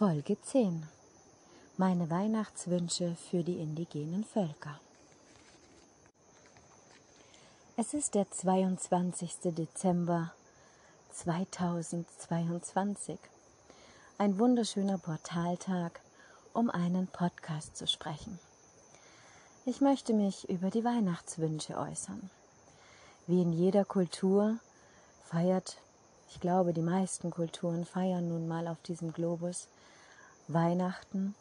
Folge 10. Meine Weihnachtswünsche für die indigenen Völker. Es ist der 22. Dezember 2022. Ein wunderschöner Portaltag, um einen Podcast zu sprechen. Ich möchte mich über die Weihnachtswünsche äußern. Wie in jeder Kultur feiert, ich glaube, die meisten Kulturen feiern nun mal auf diesem Globus Weihnachten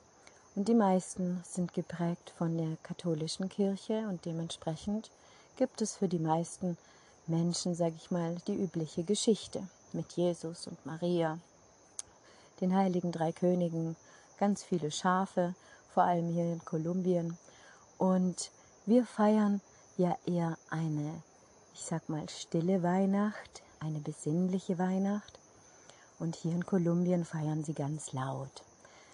und die meisten sind geprägt von der katholischen Kirche und dementsprechend gibt es für die meisten Menschen, sage ich mal, die übliche Geschichte mit Jesus und Maria, den heiligen drei Königen, ganz viele Schafe, vor allem hier in Kolumbien. Und wir feiern ja eher eine, ich sag mal, stille Weihnacht, eine besinnliche Weihnacht. Und hier in Kolumbien feiern sie ganz laut.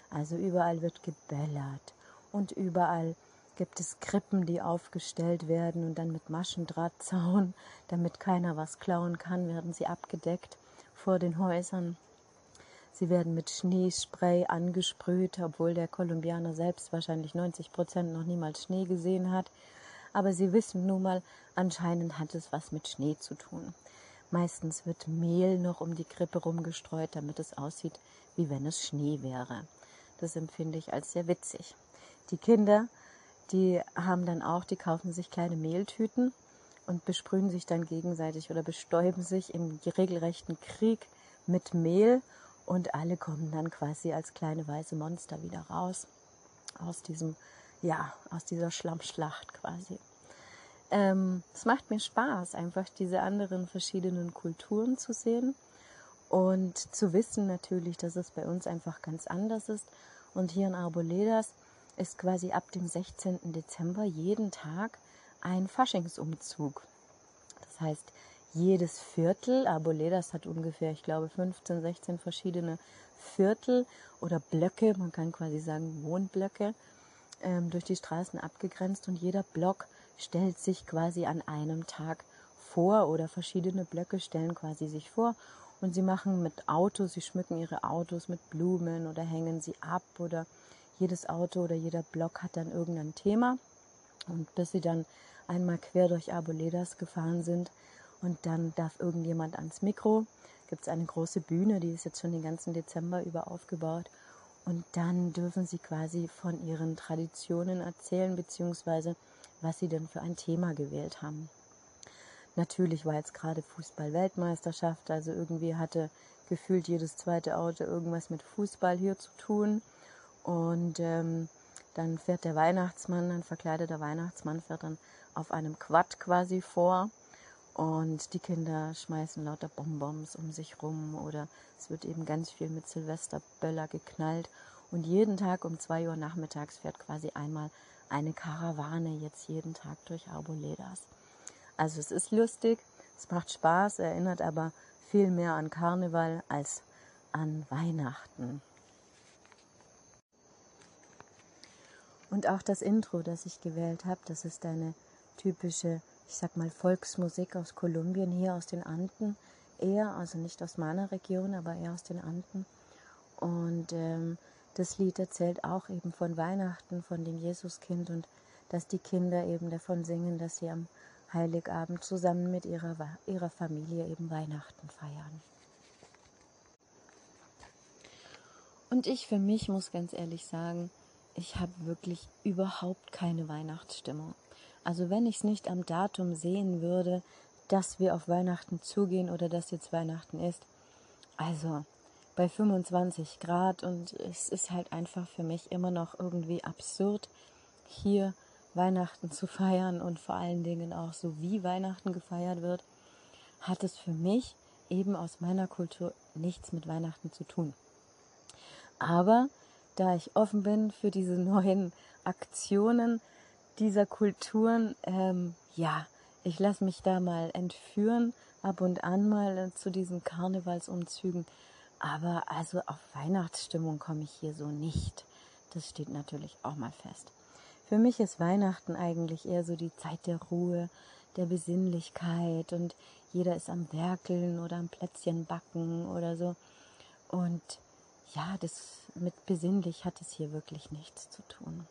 Also überall wird gebellert und überall gibt es Krippen, die aufgestellt werden und dann mit Maschendrahtzaun, damit keiner was klauen kann, werden sie abgedeckt vor den Häusern. Sie werden mit Schneespray angesprüht, obwohl der Kolumbianer selbst wahrscheinlich 90 Prozent noch niemals Schnee gesehen hat. Aber sie wissen nun mal, anscheinend hat es was mit Schnee zu tun. Meistens wird Mehl noch um die Krippe rumgestreut, damit es aussieht, wie wenn es Schnee wäre. Das empfinde ich als sehr witzig. Die Kinder, die haben dann auch, die kaufen sich kleine Mehltüten und besprühen sich dann gegenseitig oder bestäuben sich im regelrechten Krieg mit Mehl und alle kommen dann quasi als kleine weiße Monster wieder raus aus diesem, ja, aus dieser Schlammschlacht quasi. Ähm, es macht mir Spaß, einfach diese anderen verschiedenen Kulturen zu sehen und zu wissen natürlich, dass es bei uns einfach ganz anders ist. Und hier in Arboledas ist quasi ab dem 16. Dezember jeden Tag ein Faschingsumzug. Das heißt, jedes Viertel, Arboledas hat ungefähr, ich glaube, 15, 16 verschiedene Viertel oder Blöcke, man kann quasi sagen Wohnblöcke, ähm, durch die Straßen abgegrenzt und jeder Block stellt sich quasi an einem Tag vor oder verschiedene Blöcke stellen quasi sich vor und sie machen mit Autos, sie schmücken ihre Autos mit Blumen oder hängen sie ab oder jedes Auto oder jeder Block hat dann irgendein Thema. Und bis sie dann einmal quer durch Arboledas gefahren sind und dann darf irgendjemand ans Mikro, gibt es eine große Bühne, die ist jetzt schon den ganzen Dezember über aufgebaut. Und dann dürfen sie quasi von ihren Traditionen erzählen, beziehungsweise was sie denn für ein Thema gewählt haben. Natürlich war jetzt gerade Fußball-Weltmeisterschaft, also irgendwie hatte gefühlt jedes zweite Auto irgendwas mit Fußball hier zu tun. Und ähm, dann fährt der Weihnachtsmann, ein verkleideter Weihnachtsmann fährt dann auf einem Quad quasi vor. Und die Kinder schmeißen lauter Bonbons um sich rum oder es wird eben ganz viel mit Silvesterböller geknallt. Und jeden Tag um zwei Uhr nachmittags fährt quasi einmal eine Karawane jetzt jeden Tag durch Arboledas. Also es ist lustig, es macht Spaß, erinnert aber viel mehr an Karneval als an Weihnachten. Und auch das Intro, das ich gewählt habe, das ist eine typische, ich sag mal, Volksmusik aus Kolumbien, hier aus den Anden. Eher, also nicht aus meiner Region, aber eher aus den Anden. Und ähm, das Lied erzählt auch eben von Weihnachten, von dem Jesuskind und dass die Kinder eben davon singen, dass sie am Heiligabend zusammen mit ihrer, ihrer Familie eben Weihnachten feiern. Und ich für mich muss ganz ehrlich sagen, ich habe wirklich überhaupt keine Weihnachtsstimmung. Also wenn ich es nicht am Datum sehen würde, dass wir auf Weihnachten zugehen oder dass jetzt Weihnachten ist, also bei 25 Grad und es ist halt einfach für mich immer noch irgendwie absurd, hier Weihnachten zu feiern und vor allen Dingen auch so wie Weihnachten gefeiert wird, hat es für mich eben aus meiner Kultur nichts mit Weihnachten zu tun. Aber da ich offen bin für diese neuen Aktionen dieser Kulturen, ähm, ja, ich lasse mich da mal entführen, ab und an mal zu diesen Karnevalsumzügen. Aber also auf Weihnachtsstimmung komme ich hier so nicht. Das steht natürlich auch mal fest. Für mich ist Weihnachten eigentlich eher so die Zeit der Ruhe, der Besinnlichkeit und jeder ist am Werkeln oder am Plätzchen backen oder so. Und ja, das mit besinnlich hat es hier wirklich nichts zu tun.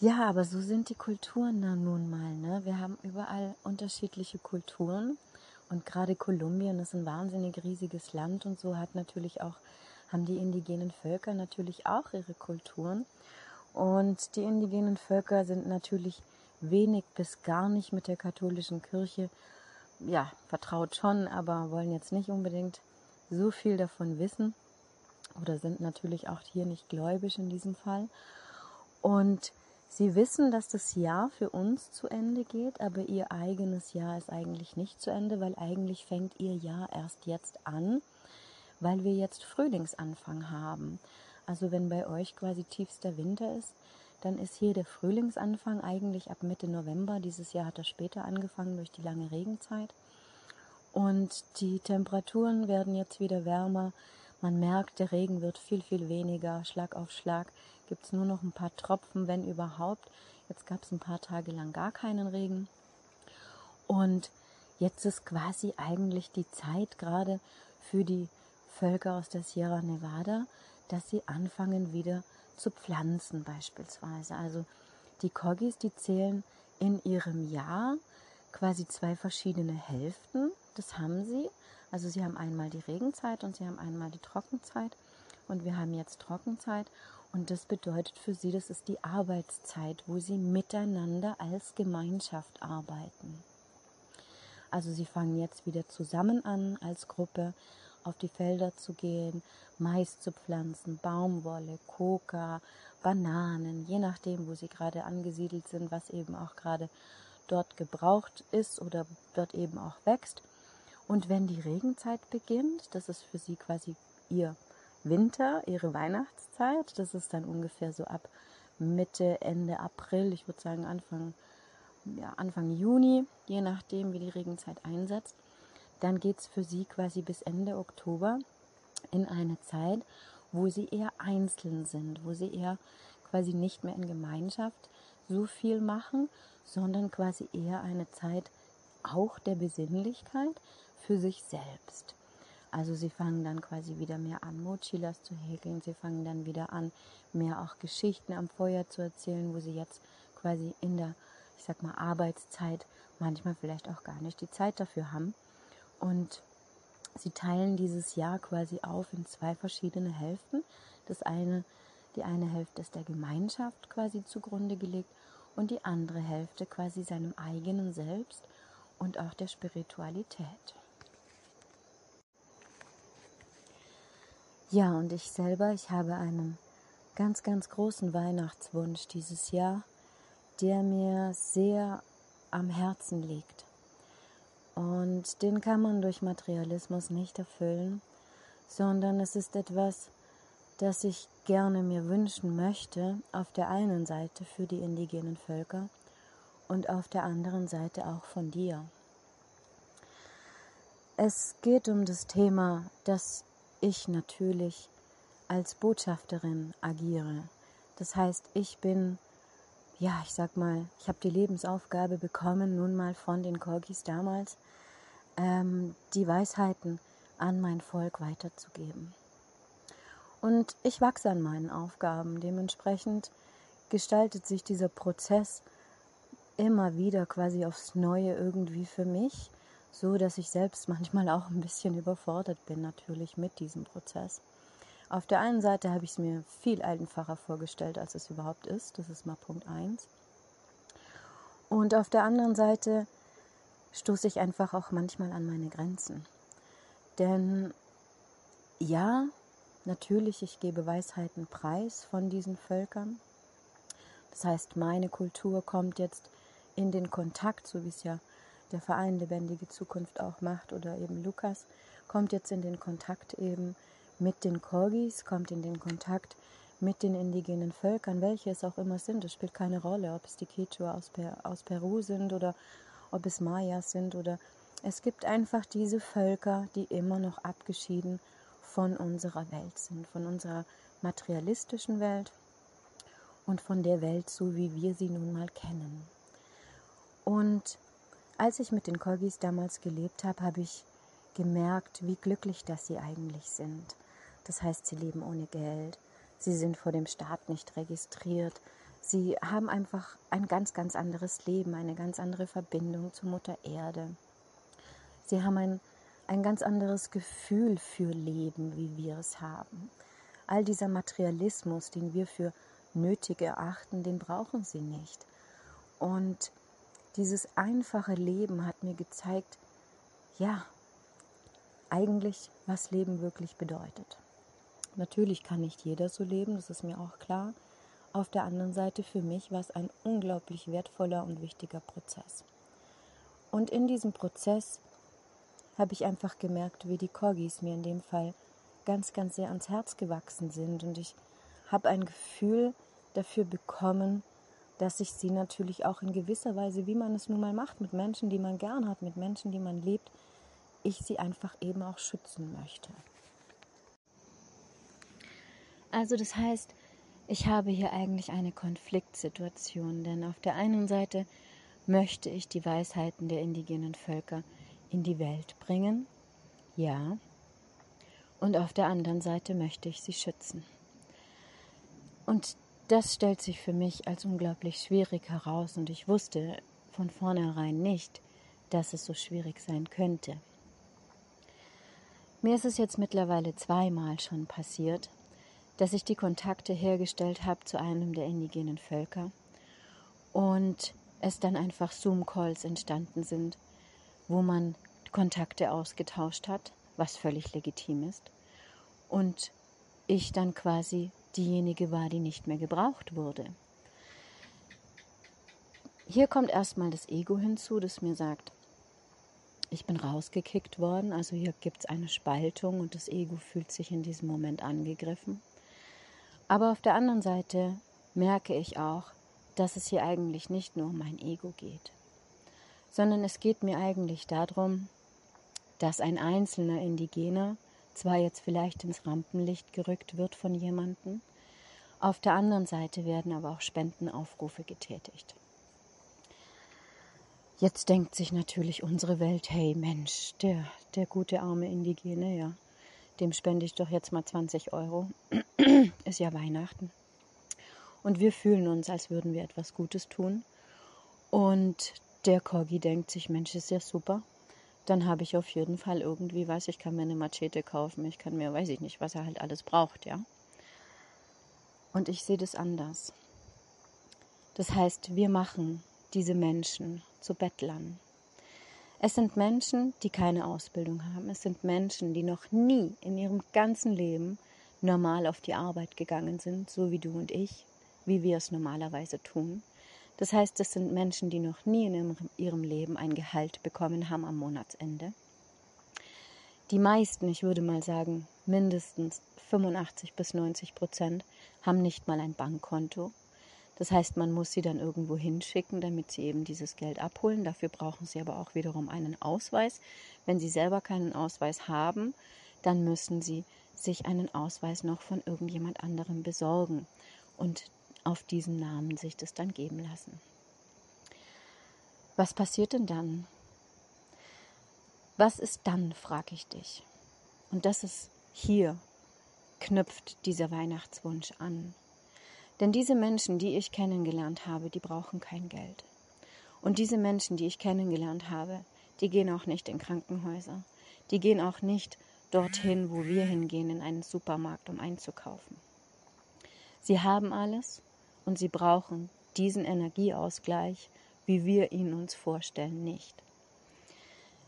Ja, aber so sind die Kulturen dann nun mal. Ne? Wir haben überall unterschiedliche Kulturen und gerade Kolumbien ist ein wahnsinnig riesiges Land und so hat natürlich auch haben die indigenen Völker natürlich auch ihre Kulturen. Und die indigenen Völker sind natürlich wenig bis gar nicht mit der katholischen Kirche ja vertraut schon, aber wollen jetzt nicht unbedingt so viel davon wissen oder sind natürlich auch hier nicht gläubig in diesem Fall. Und Sie wissen, dass das Jahr für uns zu Ende geht, aber Ihr eigenes Jahr ist eigentlich nicht zu Ende, weil eigentlich fängt Ihr Jahr erst jetzt an, weil wir jetzt Frühlingsanfang haben. Also wenn bei euch quasi tiefster Winter ist, dann ist hier der Frühlingsanfang eigentlich ab Mitte November. Dieses Jahr hat er später angefangen durch die lange Regenzeit. Und die Temperaturen werden jetzt wieder wärmer. Man merkt, der Regen wird viel, viel weniger, Schlag auf Schlag gibt es nur noch ein paar Tropfen, wenn überhaupt. Jetzt gab es ein paar Tage lang gar keinen Regen. Und jetzt ist quasi eigentlich die Zeit gerade für die Völker aus der Sierra Nevada, dass sie anfangen wieder zu pflanzen beispielsweise. Also die Kogis, die zählen in ihrem Jahr quasi zwei verschiedene Hälften. Das haben sie. Also sie haben einmal die Regenzeit und sie haben einmal die Trockenzeit. Und wir haben jetzt Trockenzeit. Und das bedeutet für sie, das ist die Arbeitszeit, wo sie miteinander als Gemeinschaft arbeiten. Also sie fangen jetzt wieder zusammen an, als Gruppe auf die Felder zu gehen, Mais zu pflanzen, Baumwolle, Coca, Bananen, je nachdem, wo sie gerade angesiedelt sind, was eben auch gerade dort gebraucht ist oder dort eben auch wächst. Und wenn die Regenzeit beginnt, das ist für sie quasi ihr Winter, ihre Weihnachtszeit. Das ist dann ungefähr so ab Mitte, Ende April, ich würde sagen Anfang, ja, Anfang Juni, je nachdem, wie die Regenzeit einsetzt. Dann geht es für sie quasi bis Ende Oktober in eine Zeit, wo sie eher einzeln sind, wo sie eher quasi nicht mehr in Gemeinschaft so viel machen, sondern quasi eher eine Zeit auch der Besinnlichkeit für sich selbst. Also sie fangen dann quasi wieder mehr an, Mochilas zu häkeln. Sie fangen dann wieder an, mehr auch Geschichten am Feuer zu erzählen, wo sie jetzt quasi in der, ich sag mal, Arbeitszeit manchmal vielleicht auch gar nicht die Zeit dafür haben. Und sie teilen dieses Jahr quasi auf in zwei verschiedene Hälften. Das eine, die eine Hälfte ist der Gemeinschaft quasi zugrunde gelegt und die andere Hälfte quasi seinem eigenen Selbst und auch der Spiritualität. Ja, und ich selber, ich habe einen ganz, ganz großen Weihnachtswunsch dieses Jahr, der mir sehr am Herzen liegt. Und den kann man durch Materialismus nicht erfüllen, sondern es ist etwas, das ich gerne mir wünschen möchte, auf der einen Seite für die indigenen Völker und auf der anderen Seite auch von dir. Es geht um das Thema, dass ich natürlich als Botschafterin agiere. Das heißt, ich bin, ja, ich sag mal, ich habe die Lebensaufgabe bekommen, nun mal von den Korgis damals, ähm, die Weisheiten an mein Volk weiterzugeben. Und ich wachse an meinen Aufgaben. Dementsprechend gestaltet sich dieser Prozess immer wieder quasi aufs Neue irgendwie für mich so dass ich selbst manchmal auch ein bisschen überfordert bin natürlich mit diesem Prozess. Auf der einen Seite habe ich es mir viel einfacher vorgestellt, als es überhaupt ist. Das ist mal Punkt 1. Und auf der anderen Seite stoße ich einfach auch manchmal an meine Grenzen. Denn ja, natürlich, ich gebe Weisheiten preis von diesen Völkern. Das heißt, meine Kultur kommt jetzt in den Kontakt, so wie es ja der Verein Lebendige Zukunft auch macht oder eben Lukas, kommt jetzt in den Kontakt eben mit den Korgis, kommt in den Kontakt mit den indigenen Völkern, welche es auch immer sind. Es spielt keine Rolle, ob es die Quechua aus, per aus Peru sind oder ob es Mayas sind oder es gibt einfach diese Völker, die immer noch abgeschieden von unserer Welt sind, von unserer materialistischen Welt und von der Welt, so wie wir sie nun mal kennen. Und als ich mit den Kolgis damals gelebt habe, habe ich gemerkt, wie glücklich das sie eigentlich sind. Das heißt, sie leben ohne Geld, sie sind vor dem Staat nicht registriert, sie haben einfach ein ganz, ganz anderes Leben, eine ganz andere Verbindung zur Mutter Erde. Sie haben ein, ein ganz anderes Gefühl für Leben, wie wir es haben. All dieser Materialismus, den wir für nötig erachten, den brauchen sie nicht. Und dieses einfache Leben hat mir gezeigt, ja, eigentlich, was Leben wirklich bedeutet. Natürlich kann nicht jeder so leben, das ist mir auch klar. Auf der anderen Seite für mich war es ein unglaublich wertvoller und wichtiger Prozess. Und in diesem Prozess habe ich einfach gemerkt, wie die Corgis mir in dem Fall ganz, ganz sehr ans Herz gewachsen sind. Und ich habe ein Gefühl dafür bekommen, dass ich sie natürlich auch in gewisser Weise, wie man es nun mal macht, mit Menschen, die man gern hat, mit Menschen, die man liebt, ich sie einfach eben auch schützen möchte. Also das heißt, ich habe hier eigentlich eine Konfliktsituation, denn auf der einen Seite möchte ich die Weisheiten der indigenen Völker in die Welt bringen, ja, und auf der anderen Seite möchte ich sie schützen. Und das stellt sich für mich als unglaublich schwierig heraus und ich wusste von vornherein nicht, dass es so schwierig sein könnte. Mir ist es jetzt mittlerweile zweimal schon passiert, dass ich die Kontakte hergestellt habe zu einem der indigenen Völker und es dann einfach Zoom-Calls entstanden sind, wo man Kontakte ausgetauscht hat, was völlig legitim ist, und ich dann quasi diejenige war, die nicht mehr gebraucht wurde. Hier kommt erstmal das Ego hinzu, das mir sagt, ich bin rausgekickt worden, also hier gibt es eine Spaltung und das Ego fühlt sich in diesem Moment angegriffen. Aber auf der anderen Seite merke ich auch, dass es hier eigentlich nicht nur um mein Ego geht, sondern es geht mir eigentlich darum, dass ein einzelner Indigener zwar jetzt vielleicht ins Rampenlicht gerückt wird von jemandem, auf der anderen Seite werden aber auch Spendenaufrufe getätigt. Jetzt denkt sich natürlich unsere Welt, hey Mensch, der, der gute arme Indigene, ja, dem spende ich doch jetzt mal 20 Euro. Ist ja Weihnachten. Und wir fühlen uns, als würden wir etwas Gutes tun. Und der Corgi denkt sich, Mensch, ist ja super dann habe ich auf jeden Fall irgendwie was, ich kann mir eine Machete kaufen, ich kann mir, weiß ich nicht, was er halt alles braucht, ja. Und ich sehe das anders. Das heißt, wir machen diese Menschen zu Bettlern. Es sind Menschen, die keine Ausbildung haben. Es sind Menschen, die noch nie in ihrem ganzen Leben normal auf die Arbeit gegangen sind, so wie du und ich, wie wir es normalerweise tun. Das heißt, es sind Menschen, die noch nie in ihrem Leben ein Gehalt bekommen haben am Monatsende. Die meisten, ich würde mal sagen, mindestens 85 bis 90 Prozent haben nicht mal ein Bankkonto. Das heißt, man muss sie dann irgendwo hinschicken, damit sie eben dieses Geld abholen. Dafür brauchen sie aber auch wiederum einen Ausweis. Wenn sie selber keinen Ausweis haben, dann müssen sie sich einen Ausweis noch von irgendjemand anderem besorgen. Und auf diesen Namen sich das dann geben lassen. Was passiert denn dann? Was ist dann, frage ich dich. Und das ist hier, knüpft dieser Weihnachtswunsch an. Denn diese Menschen, die ich kennengelernt habe, die brauchen kein Geld. Und diese Menschen, die ich kennengelernt habe, die gehen auch nicht in Krankenhäuser. Die gehen auch nicht dorthin, wo wir hingehen, in einen Supermarkt, um einzukaufen. Sie haben alles und sie brauchen diesen Energieausgleich, wie wir ihn uns vorstellen, nicht.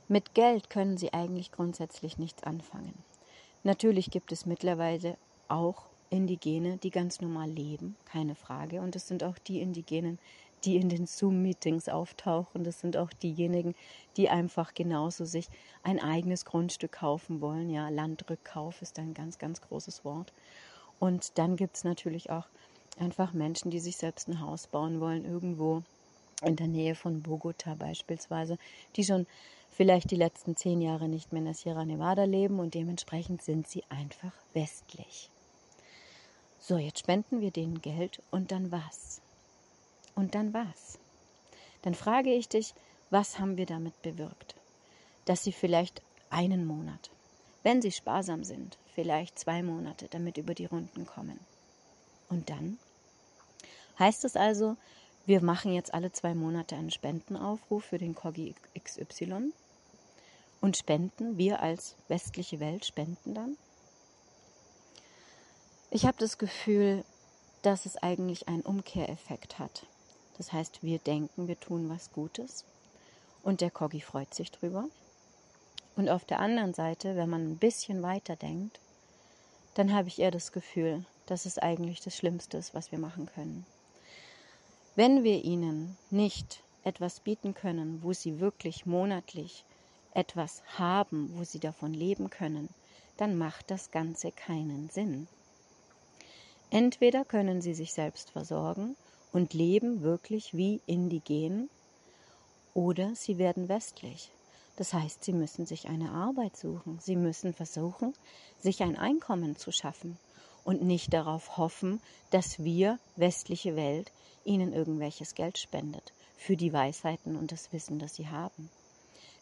Mit Geld können sie eigentlich grundsätzlich nichts anfangen. Natürlich gibt es mittlerweile auch Indigene, die ganz normal leben, keine Frage. Und es sind auch die Indigenen, die in den Zoom-Meetings auftauchen. Das sind auch diejenigen, die einfach genauso sich ein eigenes Grundstück kaufen wollen. Ja, Landrückkauf ist ein ganz, ganz großes Wort. Und dann gibt es natürlich auch einfach Menschen, die sich selbst ein Haus bauen wollen, irgendwo in der Nähe von Bogota beispielsweise, die schon vielleicht die letzten zehn Jahre nicht mehr in der Sierra Nevada leben und dementsprechend sind sie einfach westlich. So, jetzt spenden wir denen Geld und dann was? Und dann was? Dann frage ich dich, was haben wir damit bewirkt? Dass sie vielleicht einen Monat. Wenn sie sparsam sind, vielleicht zwei Monate, damit über die Runden kommen. Und dann heißt es also, wir machen jetzt alle zwei Monate einen Spendenaufruf für den Corgi XY und spenden, wir als westliche Welt spenden dann. Ich habe das Gefühl, dass es eigentlich einen Umkehreffekt hat. Das heißt, wir denken, wir tun was Gutes und der Corgi freut sich drüber. Und auf der anderen Seite, wenn man ein bisschen weiter denkt, dann habe ich eher das Gefühl, dass es eigentlich das Schlimmste ist, was wir machen können. Wenn wir ihnen nicht etwas bieten können, wo sie wirklich monatlich etwas haben, wo sie davon leben können, dann macht das Ganze keinen Sinn. Entweder können sie sich selbst versorgen und leben wirklich wie indigen, oder sie werden westlich. Das heißt, sie müssen sich eine Arbeit suchen, sie müssen versuchen, sich ein Einkommen zu schaffen und nicht darauf hoffen, dass wir, westliche Welt, ihnen irgendwelches Geld spendet für die Weisheiten und das Wissen, das sie haben.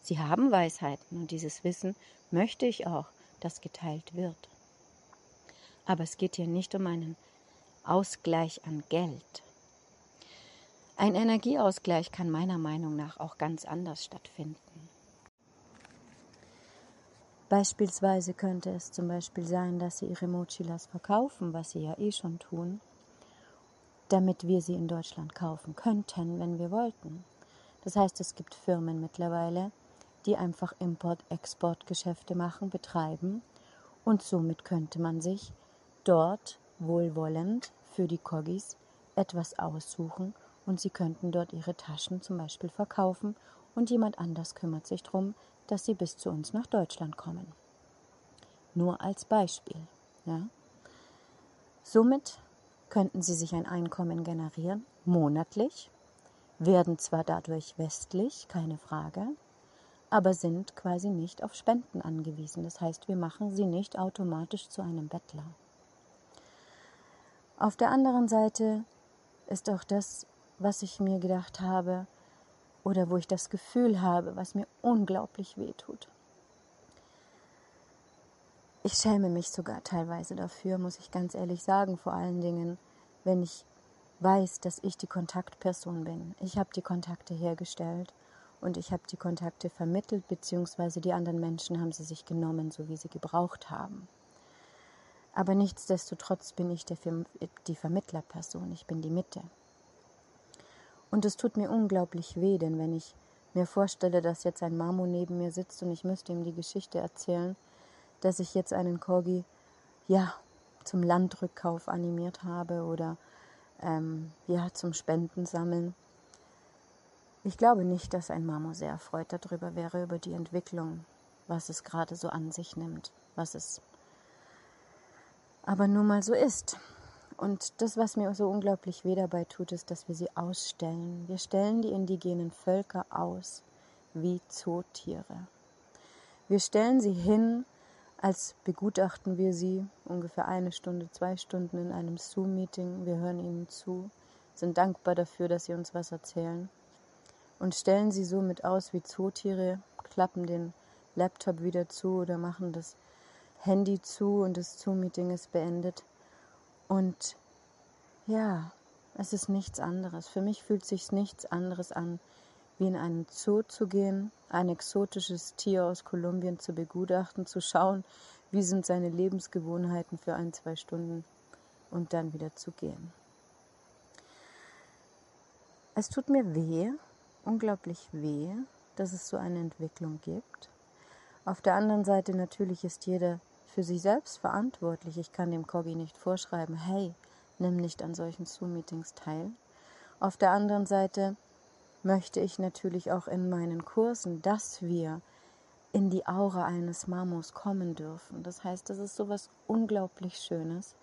Sie haben Weisheiten und dieses Wissen möchte ich auch, dass geteilt wird. Aber es geht hier nicht um einen Ausgleich an Geld. Ein Energieausgleich kann meiner Meinung nach auch ganz anders stattfinden. Beispielsweise könnte es zum Beispiel sein, dass sie ihre Mochilas verkaufen, was sie ja eh schon tun, damit wir sie in Deutschland kaufen könnten, wenn wir wollten. Das heißt, es gibt Firmen mittlerweile, die einfach Import-Export-Geschäfte machen, betreiben und somit könnte man sich dort wohlwollend für die Kogis etwas aussuchen und sie könnten dort ihre Taschen zum Beispiel verkaufen und jemand anders kümmert sich darum, dass sie bis zu uns nach Deutschland kommen. Nur als Beispiel. Ja? Somit könnten sie sich ein Einkommen generieren, monatlich, werden zwar dadurch westlich, keine Frage, aber sind quasi nicht auf Spenden angewiesen. Das heißt, wir machen sie nicht automatisch zu einem Bettler. Auf der anderen Seite ist auch das, was ich mir gedacht habe oder wo ich das Gefühl habe, was mir unglaublich weh tut. Ich schäme mich sogar teilweise dafür, muss ich ganz ehrlich sagen, vor allen Dingen, wenn ich weiß, dass ich die Kontaktperson bin. Ich habe die Kontakte hergestellt und ich habe die Kontakte vermittelt, beziehungsweise die anderen Menschen haben sie sich genommen, so wie sie gebraucht haben. Aber nichtsdestotrotz bin ich die Vermittlerperson, ich bin die Mitte. Und es tut mir unglaublich weh, denn wenn ich mir vorstelle, dass jetzt ein Mamo neben mir sitzt und ich müsste ihm die Geschichte erzählen, dass ich jetzt einen Corgi, ja, zum Landrückkauf animiert habe oder ähm, ja, zum Spendensammeln, ich glaube nicht, dass ein Mamo sehr erfreut darüber wäre, über die Entwicklung, was es gerade so an sich nimmt, was es aber nun mal so ist. Und das, was mir so unglaublich weh dabei tut, ist, dass wir sie ausstellen. Wir stellen die indigenen Völker aus wie Zootiere. Wir stellen sie hin, als begutachten wir sie ungefähr eine Stunde, zwei Stunden in einem Zoom-Meeting. Wir hören ihnen zu, sind dankbar dafür, dass sie uns was erzählen und stellen sie somit aus wie Zootiere, klappen den Laptop wieder zu oder machen das Handy zu und das Zoom-Meeting ist beendet. Und ja, es ist nichts anderes. Für mich fühlt sich nichts anderes an, wie in einen Zoo zu gehen, ein exotisches Tier aus Kolumbien zu begutachten, zu schauen, wie sind seine Lebensgewohnheiten für ein, zwei Stunden und dann wieder zu gehen. Es tut mir weh, unglaublich weh, dass es so eine Entwicklung gibt. Auf der anderen Seite natürlich ist jeder für sich selbst verantwortlich. Ich kann dem Coggi nicht vorschreiben, hey, nimm nicht an solchen Zoom-Meetings teil. Auf der anderen Seite möchte ich natürlich auch in meinen Kursen, dass wir in die Aura eines Mamos kommen dürfen. Das heißt, das ist so was unglaublich Schönes,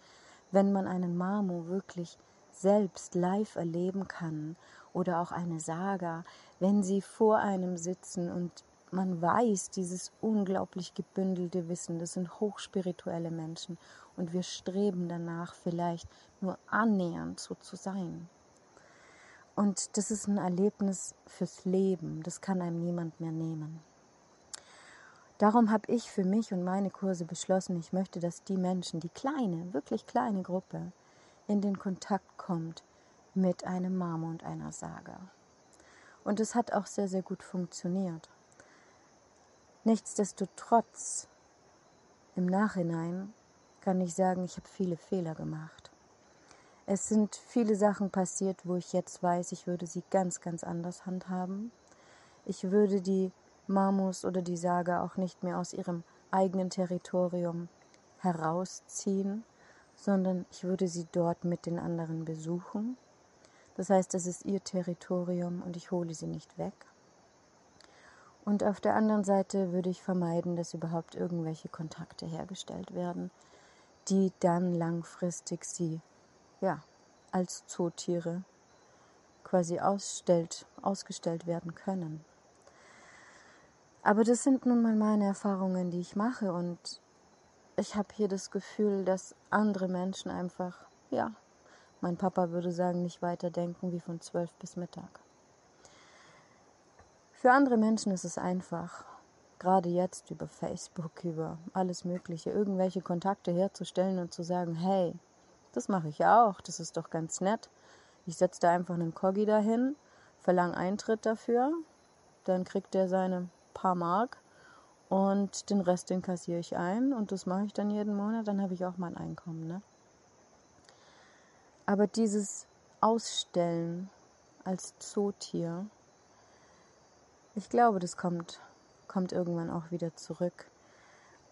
wenn man einen Mamo wirklich selbst live erleben kann oder auch eine Saga, wenn sie vor einem sitzen und man weiß, dieses unglaublich gebündelte Wissen, das sind hochspirituelle Menschen und wir streben danach vielleicht nur annähernd so zu sein. Und das ist ein Erlebnis fürs Leben, das kann einem niemand mehr nehmen. Darum habe ich für mich und meine Kurse beschlossen, ich möchte, dass die Menschen, die kleine, wirklich kleine Gruppe, in den Kontakt kommt mit einem Mama und einer Saga. Und es hat auch sehr, sehr gut funktioniert. Nichtsdestotrotz, im Nachhinein kann ich sagen, ich habe viele Fehler gemacht. Es sind viele Sachen passiert, wo ich jetzt weiß, ich würde sie ganz, ganz anders handhaben. Ich würde die Mamus oder die Saga auch nicht mehr aus ihrem eigenen Territorium herausziehen, sondern ich würde sie dort mit den anderen besuchen. Das heißt, das ist ihr Territorium und ich hole sie nicht weg. Und auf der anderen Seite würde ich vermeiden, dass überhaupt irgendwelche Kontakte hergestellt werden, die dann langfristig sie ja, als Zootiere quasi ausstellt, ausgestellt werden können. Aber das sind nun mal meine Erfahrungen, die ich mache und ich habe hier das Gefühl, dass andere Menschen einfach, ja, mein Papa würde sagen, nicht weiter denken wie von zwölf bis Mittag. Für andere Menschen ist es einfach, gerade jetzt über Facebook, über alles Mögliche, irgendwelche Kontakte herzustellen und zu sagen, hey, das mache ich auch, das ist doch ganz nett. Ich setze da einfach einen Coggi dahin, verlange Eintritt dafür, dann kriegt der seine paar Mark und den Rest den kassiere ich ein und das mache ich dann jeden Monat, dann habe ich auch mein Einkommen, ne? Aber dieses Ausstellen als Zootier, ich glaube, das kommt, kommt irgendwann auch wieder zurück.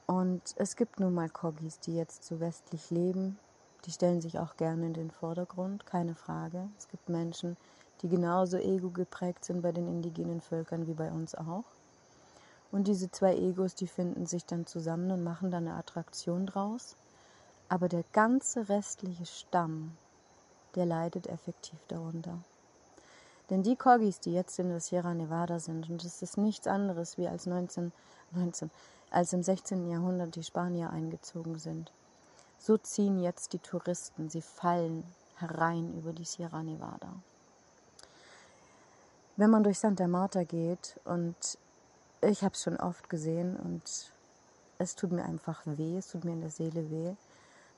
Und es gibt nun mal Corgis, die jetzt so westlich leben, die stellen sich auch gerne in den Vordergrund, keine Frage. Es gibt Menschen, die genauso ego geprägt sind bei den indigenen Völkern wie bei uns auch. Und diese zwei Egos, die finden sich dann zusammen und machen dann eine Attraktion draus. Aber der ganze restliche Stamm, der leidet effektiv darunter. Denn die Corgis, die jetzt in der Sierra Nevada sind, und es ist nichts anderes wie als 19, 19, als im 16. Jahrhundert die Spanier eingezogen sind, so ziehen jetzt die Touristen, sie fallen herein über die Sierra Nevada. Wenn man durch Santa Marta geht, und ich habe es schon oft gesehen, und es tut mir einfach weh, es tut mir in der Seele weh,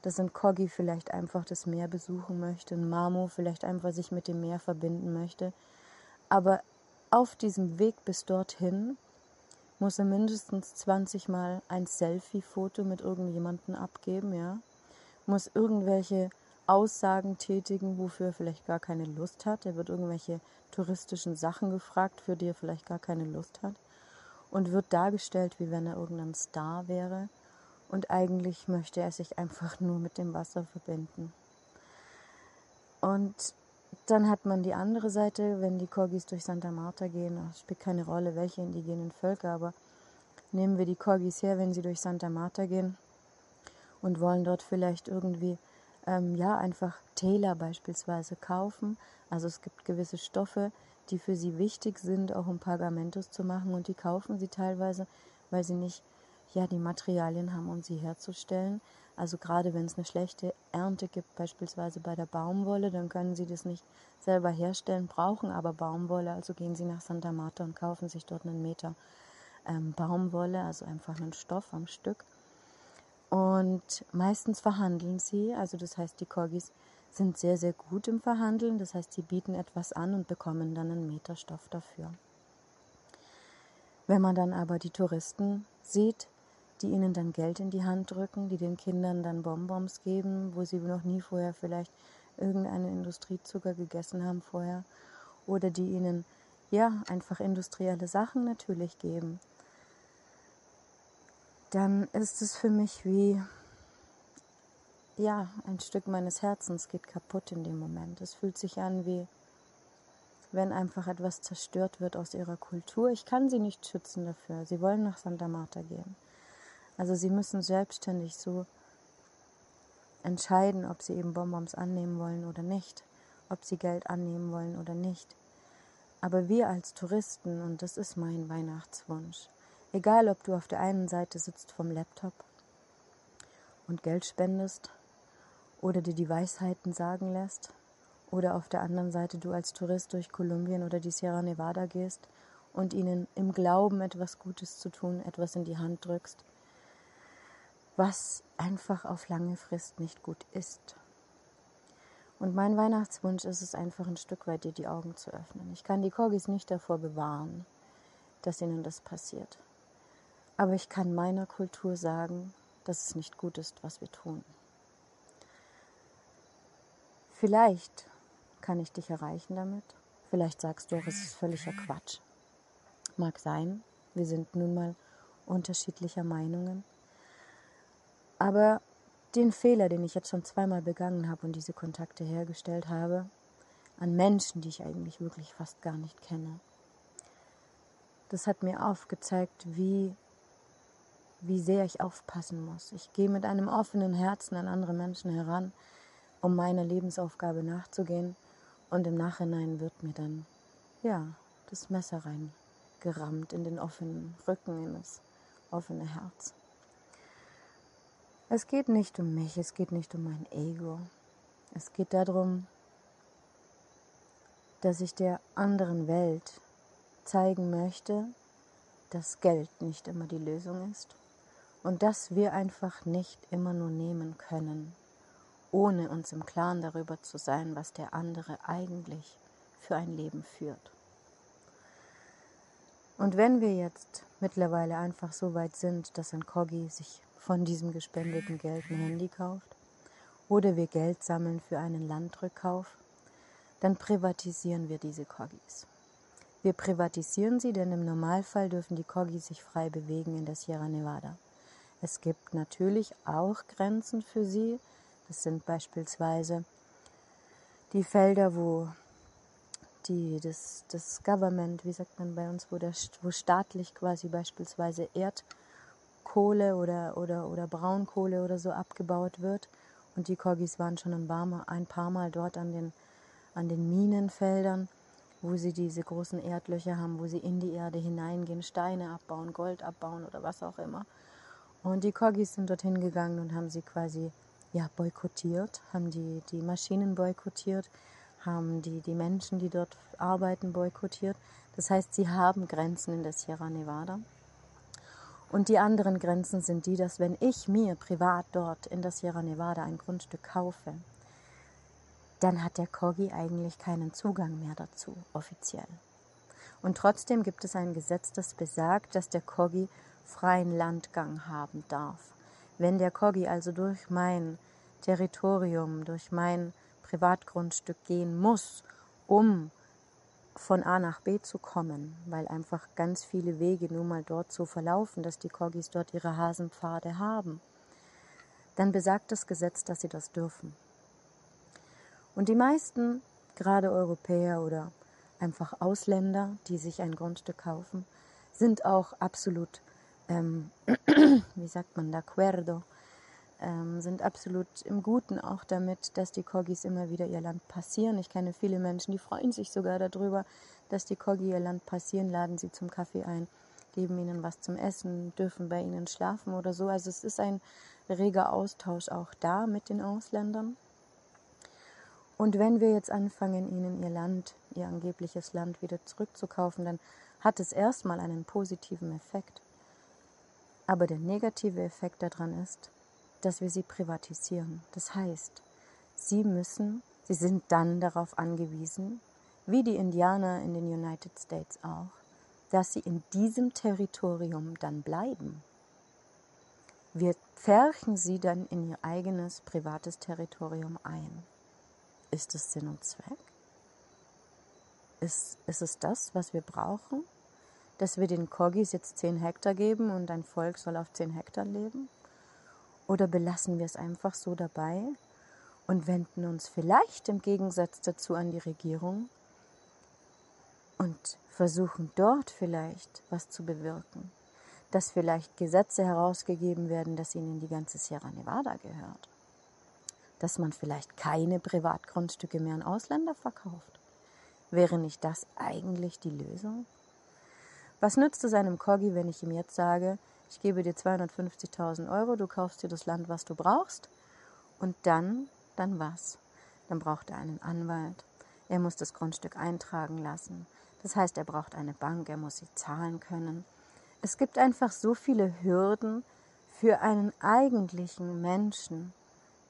dass ein Coggi vielleicht einfach das Meer besuchen möchte, ein Mamo vielleicht einfach sich mit dem Meer verbinden möchte. Aber auf diesem Weg bis dorthin muss er mindestens 20 Mal ein Selfie-Foto mit irgendjemandem abgeben, ja muss irgendwelche Aussagen tätigen, wofür er vielleicht gar keine Lust hat. Er wird irgendwelche touristischen Sachen gefragt, für die er vielleicht gar keine Lust hat. Und wird dargestellt, wie wenn er irgendein Star wäre. Und eigentlich möchte er sich einfach nur mit dem Wasser verbinden. Und dann hat man die andere Seite, wenn die Corgis durch Santa Marta gehen, das spielt keine Rolle, welche indigenen Völker, aber nehmen wir die Corgis her, wenn sie durch Santa Marta gehen, und wollen dort vielleicht irgendwie ähm, ja einfach Taylor beispielsweise kaufen. Also es gibt gewisse Stoffe, die für sie wichtig sind, auch um Pergamentos zu machen und die kaufen sie teilweise, weil sie nicht ja die Materialien haben, um sie herzustellen. Also gerade wenn es eine schlechte Ernte gibt, beispielsweise bei der Baumwolle, dann können sie das nicht selber herstellen, brauchen aber Baumwolle, also gehen sie nach Santa Marta und kaufen sich dort einen Meter ähm, Baumwolle, also einfach einen Stoff am Stück und meistens verhandeln sie, also das heißt, die Corgis sind sehr, sehr gut im Verhandeln. Das heißt, sie bieten etwas an und bekommen dann einen Meter Stoff dafür. Wenn man dann aber die Touristen sieht, die ihnen dann Geld in die Hand drücken, die den Kindern dann Bonbons geben, wo sie noch nie vorher vielleicht irgendeinen Industriezucker gegessen haben vorher, oder die ihnen ja einfach industrielle Sachen natürlich geben, dann ist es für mich wie, ja, ein Stück meines Herzens geht kaputt in dem Moment. Es fühlt sich an wie, wenn einfach etwas zerstört wird aus ihrer Kultur. Ich kann sie nicht schützen dafür. Sie wollen nach Santa Marta gehen. Also sie müssen selbstständig so entscheiden, ob sie eben Bonbons annehmen wollen oder nicht, ob sie Geld annehmen wollen oder nicht. Aber wir als Touristen, und das ist mein Weihnachtswunsch, Egal, ob du auf der einen Seite sitzt vom Laptop und Geld spendest oder dir die Weisheiten sagen lässt oder auf der anderen Seite du als Tourist durch Kolumbien oder die Sierra Nevada gehst und ihnen im Glauben etwas Gutes zu tun, etwas in die Hand drückst, was einfach auf lange Frist nicht gut ist. Und mein Weihnachtswunsch ist es einfach ein Stück weit, dir die Augen zu öffnen. Ich kann die Corgis nicht davor bewahren, dass ihnen das passiert. Aber ich kann meiner Kultur sagen, dass es nicht gut ist, was wir tun. Vielleicht kann ich dich erreichen damit. Vielleicht sagst du auch, es ist völliger Quatsch. Mag sein, wir sind nun mal unterschiedlicher Meinungen. Aber den Fehler, den ich jetzt schon zweimal begangen habe und diese Kontakte hergestellt habe, an Menschen, die ich eigentlich wirklich fast gar nicht kenne, das hat mir aufgezeigt, wie, wie sehr ich aufpassen muss. Ich gehe mit einem offenen Herzen an andere Menschen heran, um meiner Lebensaufgabe nachzugehen. Und im Nachhinein wird mir dann, ja, das Messer reingerammt in den offenen Rücken, in das offene Herz. Es geht nicht um mich, es geht nicht um mein Ego. Es geht darum, dass ich der anderen Welt zeigen möchte, dass Geld nicht immer die Lösung ist und dass wir einfach nicht immer nur nehmen können, ohne uns im Klaren darüber zu sein, was der andere eigentlich für ein Leben führt. Und wenn wir jetzt mittlerweile einfach so weit sind, dass ein Kogi sich von diesem gespendeten Geld ein Handy kauft oder wir Geld sammeln für einen Landrückkauf, dann privatisieren wir diese Corgis. Wir privatisieren sie, denn im Normalfall dürfen die Corgis sich frei bewegen in der Sierra Nevada. Es gibt natürlich auch Grenzen für sie. Das sind beispielsweise die Felder, wo die, das, das Government, wie sagt man bei uns, wo, der, wo staatlich quasi beispielsweise Erd, Kohle oder, oder, oder Braunkohle oder so abgebaut wird. Und die Corgis waren schon ein paar, Mal, dort an den, an den Minenfeldern, wo sie diese großen Erdlöcher haben, wo sie in die Erde hineingehen, Steine abbauen, Gold abbauen oder was auch immer. Und die Corgis sind dorthin gegangen und haben sie quasi ja, boykottiert, haben die, die Maschinen boykottiert, haben die, die Menschen, die dort arbeiten, boykottiert. Das heißt, sie haben Grenzen in der Sierra Nevada. Und die anderen Grenzen sind die, dass wenn ich mir privat dort in der Sierra Nevada ein Grundstück kaufe, dann hat der Corgi eigentlich keinen Zugang mehr dazu, offiziell. Und trotzdem gibt es ein Gesetz, das besagt, dass der Corgi freien Landgang haben darf. Wenn der Corgi also durch mein Territorium, durch mein Privatgrundstück gehen muss, um von A nach B zu kommen, weil einfach ganz viele Wege nun mal dort so verlaufen, dass die Corgis dort ihre Hasenpfade haben, dann besagt das Gesetz, dass sie das dürfen. Und die meisten, gerade Europäer oder einfach Ausländer, die sich ein Grundstück kaufen, sind auch absolut, ähm, wie sagt man da, cuerdo, ähm, sind absolut im Guten auch damit, dass die Corgis immer wieder ihr Land passieren. Ich kenne viele Menschen, die freuen sich sogar darüber, dass die Corgi ihr Land passieren, laden sie zum Kaffee ein, geben ihnen was zum Essen, dürfen bei ihnen schlafen oder so. Also es ist ein reger Austausch auch da mit den Ausländern. Und wenn wir jetzt anfangen, ihnen ihr Land, ihr angebliches Land wieder zurückzukaufen, dann hat es erstmal einen positiven Effekt. Aber der negative Effekt daran ist, dass wir sie privatisieren. Das heißt, sie müssen, sie sind dann darauf angewiesen, wie die Indianer in den United States auch, dass sie in diesem Territorium dann bleiben. Wir pferchen sie dann in ihr eigenes privates Territorium ein. Ist es Sinn und Zweck? Ist, ist es das, was wir brauchen? Dass wir den Corgis jetzt 10 Hektar geben und ein Volk soll auf 10 Hektar leben? Oder belassen wir es einfach so dabei und wenden uns vielleicht im Gegensatz dazu an die Regierung und versuchen dort vielleicht was zu bewirken, dass vielleicht Gesetze herausgegeben werden, dass ihnen die ganze Sierra Nevada gehört, dass man vielleicht keine Privatgrundstücke mehr an Ausländer verkauft. Wäre nicht das eigentlich die Lösung? Was nützt es einem Corgi, wenn ich ihm jetzt sage, ich gebe dir 250.000 Euro, du kaufst dir das Land, was du brauchst. Und dann, dann was? Dann braucht er einen Anwalt. Er muss das Grundstück eintragen lassen. Das heißt, er braucht eine Bank, er muss sie zahlen können. Es gibt einfach so viele Hürden für einen eigentlichen Menschen,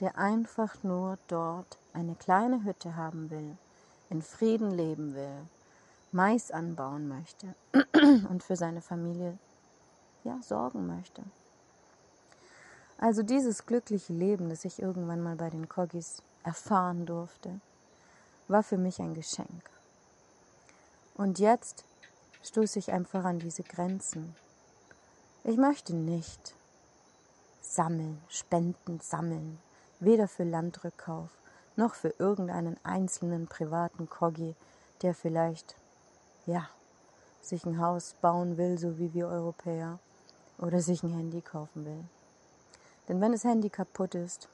der einfach nur dort eine kleine Hütte haben will, in Frieden leben will, Mais anbauen möchte und für seine Familie ja, sorgen möchte. Also dieses glückliche Leben, das ich irgendwann mal bei den Kogis erfahren durfte, war für mich ein Geschenk. Und jetzt stoße ich einfach an diese Grenzen. Ich möchte nicht sammeln, Spenden sammeln, weder für Landrückkauf noch für irgendeinen einzelnen privaten Kogi, der vielleicht, ja, sich ein Haus bauen will, so wie wir Europäer, oder sich ein Handy kaufen will. Denn wenn das Handy kaputt ist,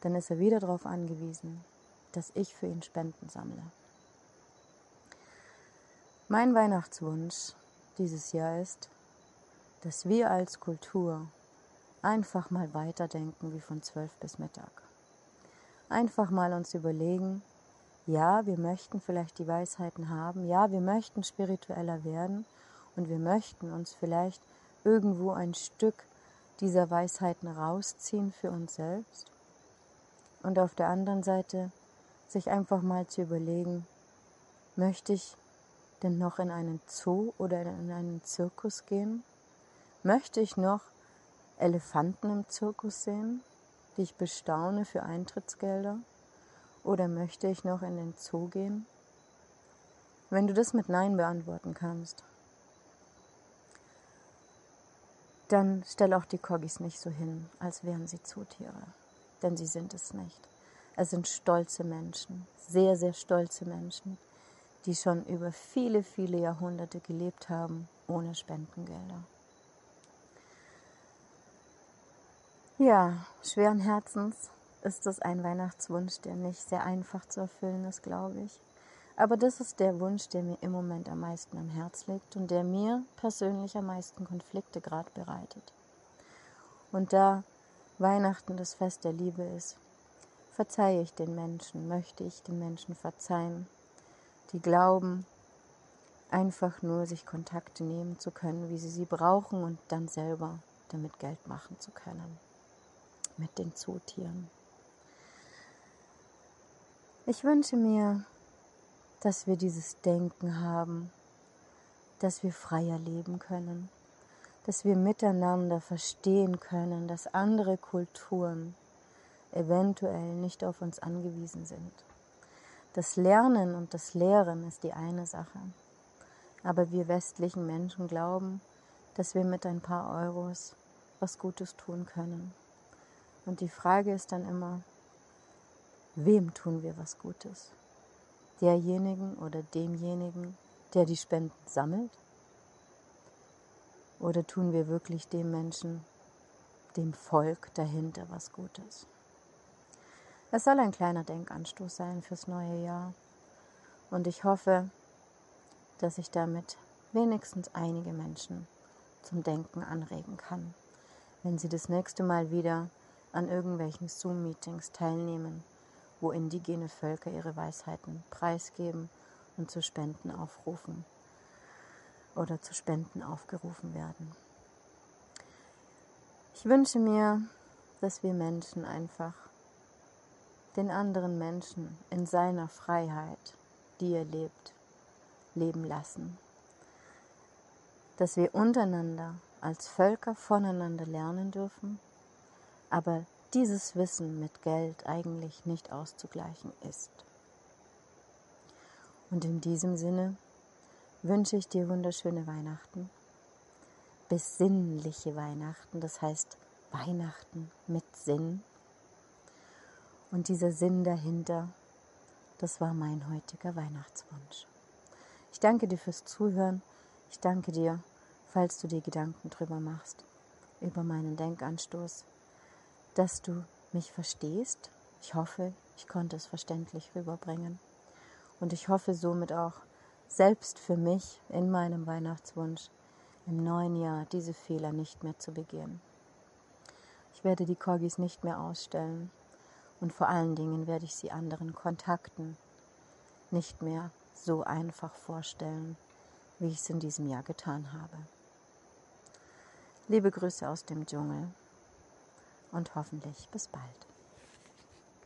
dann ist er wieder darauf angewiesen, dass ich für ihn Spenden sammle. Mein Weihnachtswunsch dieses Jahr ist, dass wir als Kultur einfach mal weiterdenken wie von zwölf bis Mittag. Einfach mal uns überlegen, ja, wir möchten vielleicht die Weisheiten haben, ja, wir möchten spiritueller werden und wir möchten uns vielleicht irgendwo ein Stück dieser Weisheiten rausziehen für uns selbst. Und auf der anderen Seite sich einfach mal zu überlegen, möchte ich denn noch in einen Zoo oder in einen Zirkus gehen? Möchte ich noch Elefanten im Zirkus sehen, die ich bestaune für Eintrittsgelder? Oder möchte ich noch in den Zoo gehen? Wenn du das mit Nein beantworten kannst, dann stell auch die Kogis nicht so hin, als wären sie Zootiere. Denn sie sind es nicht. Es sind stolze Menschen, sehr, sehr stolze Menschen, die schon über viele, viele Jahrhunderte gelebt haben ohne Spendengelder. Ja, schweren Herzens ist es ein Weihnachtswunsch, der nicht sehr einfach zu erfüllen ist, glaube ich. Aber das ist der Wunsch, der mir im Moment am meisten am Herz liegt und der mir persönlich am meisten Konflikte gerade bereitet. Und da Weihnachten das Fest der Liebe ist, verzeihe ich den Menschen, möchte ich den Menschen verzeihen, die glauben, einfach nur sich Kontakte nehmen zu können, wie sie sie brauchen und dann selber damit Geld machen zu können. Mit den Zootieren. Ich wünsche mir, dass wir dieses Denken haben, dass wir freier leben können, dass wir miteinander verstehen können, dass andere Kulturen eventuell nicht auf uns angewiesen sind. Das Lernen und das Lehren ist die eine Sache, aber wir westlichen Menschen glauben, dass wir mit ein paar Euros was Gutes tun können. Und die Frage ist dann immer, wem tun wir was Gutes? derjenigen oder demjenigen, der die Spenden sammelt? Oder tun wir wirklich dem Menschen, dem Volk dahinter was Gutes? Es soll ein kleiner Denkanstoß sein fürs neue Jahr. Und ich hoffe, dass ich damit wenigstens einige Menschen zum Denken anregen kann, wenn sie das nächste Mal wieder an irgendwelchen Zoom-Meetings teilnehmen wo indigene Völker ihre Weisheiten preisgeben und zu Spenden aufrufen oder zu Spenden aufgerufen werden. Ich wünsche mir, dass wir Menschen einfach den anderen Menschen in seiner Freiheit, die er lebt, leben lassen. Dass wir untereinander als Völker voneinander lernen dürfen, aber dieses Wissen mit Geld eigentlich nicht auszugleichen ist. Und in diesem Sinne wünsche ich dir wunderschöne Weihnachten, besinnliche Weihnachten, das heißt Weihnachten mit Sinn. Und dieser Sinn dahinter, das war mein heutiger Weihnachtswunsch. Ich danke dir fürs Zuhören. Ich danke dir, falls du dir Gedanken drüber machst, über meinen Denkanstoß dass du mich verstehst. Ich hoffe, ich konnte es verständlich rüberbringen. Und ich hoffe somit auch, selbst für mich in meinem Weihnachtswunsch im neuen Jahr diese Fehler nicht mehr zu begehen. Ich werde die Corgis nicht mehr ausstellen und vor allen Dingen werde ich sie anderen Kontakten nicht mehr so einfach vorstellen, wie ich es in diesem Jahr getan habe. Liebe Grüße aus dem Dschungel und hoffentlich bis bald.